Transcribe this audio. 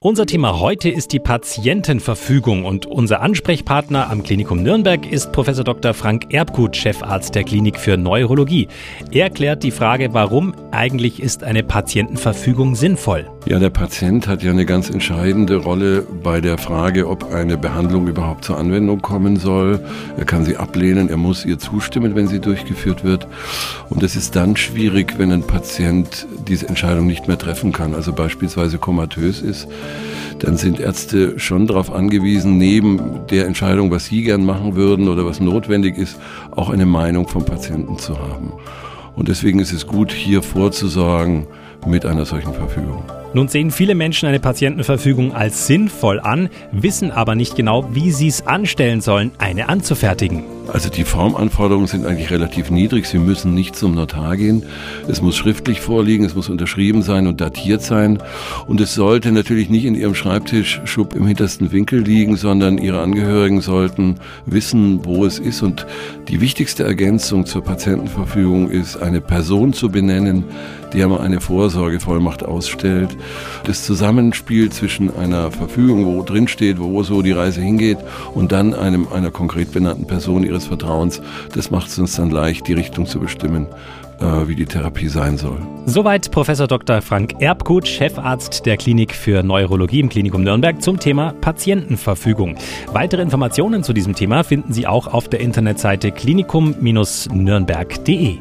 Unser Thema heute ist die Patientenverfügung und unser Ansprechpartner am Klinikum Nürnberg ist Professor Dr. Frank Erbgut, Chefarzt der Klinik für Neurologie. Er klärt die Frage, warum eigentlich ist eine Patientenverfügung sinnvoll. Ja, der Patient hat ja eine ganz entscheidende Rolle bei der Frage, ob eine Behandlung überhaupt zur Anwendung kommen soll. Er kann sie ablehnen, er muss ihr zustimmen, wenn sie durchgeführt wird. Und es ist dann schwierig, wenn ein Patient diese Entscheidung nicht mehr treffen kann, also beispielsweise komatös ist. Dann sind Ärzte schon darauf angewiesen, neben der Entscheidung, was sie gern machen würden oder was notwendig ist, auch eine Meinung vom Patienten zu haben. Und deswegen ist es gut, hier vorzusorgen mit einer solchen Verfügung. Nun sehen viele Menschen eine Patientenverfügung als sinnvoll an, wissen aber nicht genau, wie sie es anstellen sollen, eine anzufertigen. Also die Formanforderungen sind eigentlich relativ niedrig. Sie müssen nicht zum Notar gehen. Es muss schriftlich vorliegen, es muss unterschrieben sein und datiert sein. Und es sollte natürlich nicht in Ihrem Schreibtischschub im hintersten Winkel liegen, sondern Ihre Angehörigen sollten wissen, wo es ist. Und die wichtigste Ergänzung zur Patientenverfügung ist, eine Person zu benennen, die einmal eine Vorsorgevollmacht ausstellt. Das Zusammenspiel zwischen einer Verfügung, wo drin steht, wo so die Reise hingeht, und dann einem, einer konkret benannten Person ihres Vertrauens, das macht es uns dann leicht, die Richtung zu bestimmen, äh, wie die Therapie sein soll. Soweit Professor Dr. Frank Erbgut, Chefarzt der Klinik für Neurologie im Klinikum Nürnberg zum Thema Patientenverfügung. Weitere Informationen zu diesem Thema finden Sie auch auf der Internetseite klinikum-nürnberg.de.